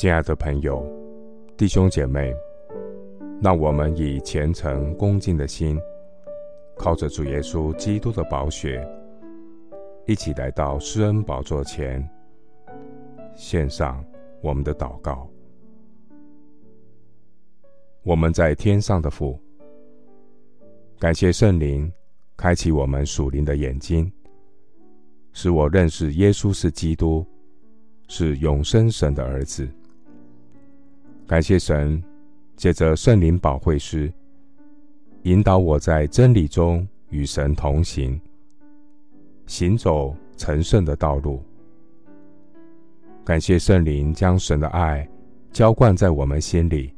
亲爱的朋友、弟兄姐妹，让我们以虔诚恭敬的心，靠着主耶稣基督的宝血，一起来到施恩宝座前，献上我们的祷告。我们在天上的父，感谢圣灵开启我们属灵的眼睛，使我认识耶稣是基督，是永生神的儿子。感谢神，借着圣灵保惠师，引导我在真理中与神同行，行走成圣的道路。感谢圣灵将神的爱浇灌在我们心里，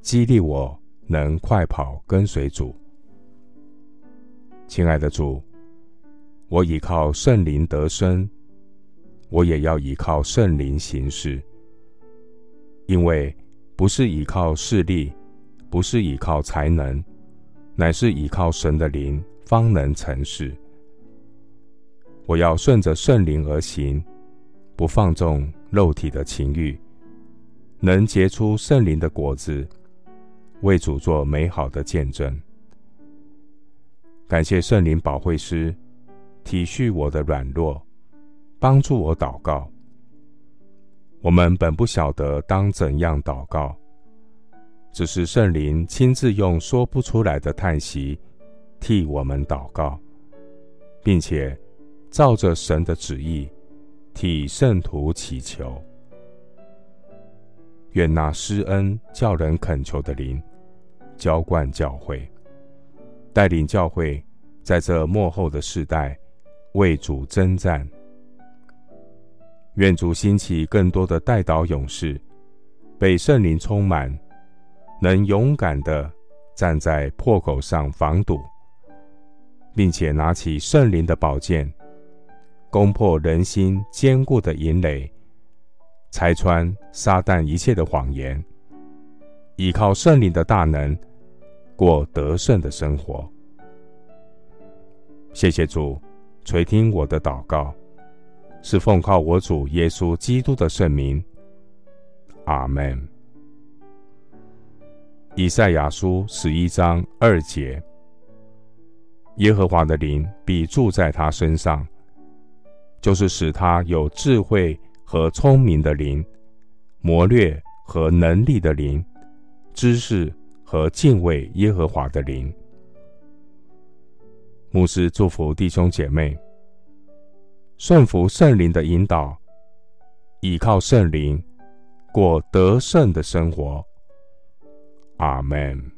激励我能快跑跟随主。亲爱的主，我倚靠圣灵得生，我也要倚靠圣灵行事。因为不是依靠势力，不是依靠才能，乃是依靠神的灵，方能成事。我要顺着圣灵而行，不放纵肉体的情欲，能结出圣灵的果子，为主做美好的见证。感谢圣灵保惠师，体恤我的软弱，帮助我祷告。我们本不晓得当怎样祷告，只是圣灵亲自用说不出来的叹息替我们祷告，并且照着神的旨意替圣徒祈求。愿那施恩叫人恳求的灵浇灌教会，带领教会在这末后的世代为主征战。愿主兴起更多的代祷勇士，被圣灵充满，能勇敢地站在破口上防堵，并且拿起圣灵的宝剑，攻破人心坚固的营垒，拆穿撒旦一切的谎言，依靠圣灵的大能，过得胜的生活。谢谢主垂听我的祷告。是奉靠我主耶稣基督的圣名，阿门。以赛亚书十一章二节：耶和华的灵必住在他身上，就是使他有智慧和聪明的灵，谋略和能力的灵，知识和敬畏耶和华的灵。牧师祝福弟兄姐妹。顺服圣灵的引导，倚靠圣灵，过得胜的生活。阿门。